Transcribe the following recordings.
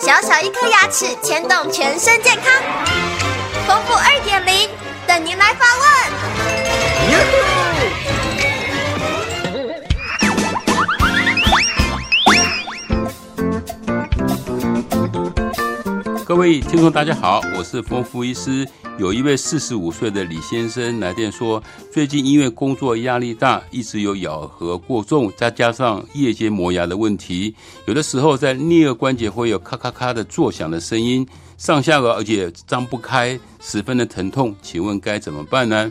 小小一颗牙齿牵动全身健康，丰富二点零等您来发问。各位听众，大家好，我是丰富医师。有一位四十五岁的李先生来电说，最近因为工作压力大，一直有咬合过重，再加上夜间磨牙的问题，有的时候在颞颌关节会有咔咔咔的作响的声音，上下颚而且张不开，十分的疼痛。请问该怎么办呢？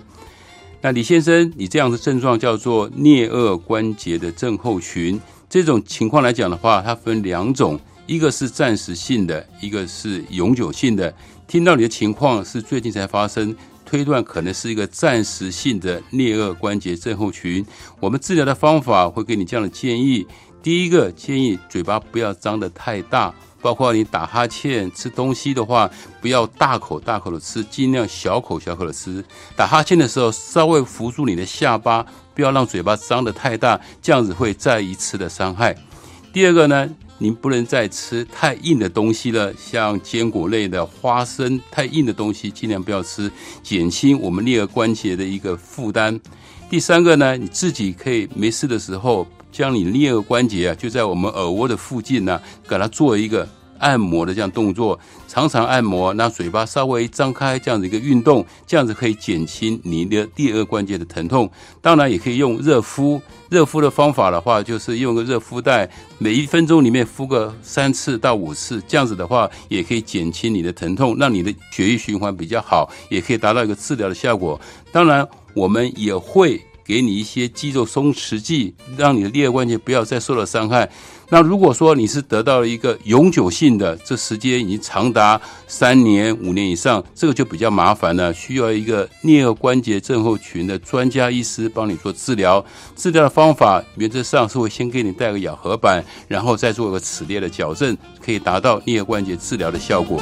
那李先生，你这样的症状叫做颞颌关节的症候群。这种情况来讲的话，它分两种，一个是暂时性的，一个是永久性的。听到你的情况是最近才发生，推断可能是一个暂时性的颞颌关节症候群。我们治疗的方法会给你这样的建议：第一个建议嘴巴不要张得太大，包括你打哈欠、吃东西的话，不要大口大口的吃，尽量小口小口的吃。打哈欠的时候，稍微扶住你的下巴，不要让嘴巴张得太大，这样子会再一次的伤害。第二个呢？您不能再吃太硬的东西了，像坚果类的、花生，太硬的东西尽量不要吃，减轻我们颞颌关节的一个负担。第三个呢，你自己可以没事的时候，将你颞颌关节啊，就在我们耳蜗的附近呢，给它做一个。按摩的这样动作，常常按摩，那嘴巴稍微张开，这样的一个运动，这样子可以减轻你的第二关节的疼痛。当然，也可以用热敷。热敷的方法的话，就是用个热敷袋，每一分钟里面敷个三次到五次，这样子的话，也可以减轻你的疼痛，让你的血液循环比较好，也可以达到一个治疗的效果。当然，我们也会。给你一些肌肉松弛剂，让你的颞颌关节不要再受到伤害。那如果说你是得到了一个永久性的，这时间已经长达三年、五年以上，这个就比较麻烦了，需要一个颞颌关节症候群的专家医师帮你做治疗。治疗的方法原则上是会先给你带个咬合板，然后再做一个齿列的矫正，可以达到颞颌关节治疗的效果。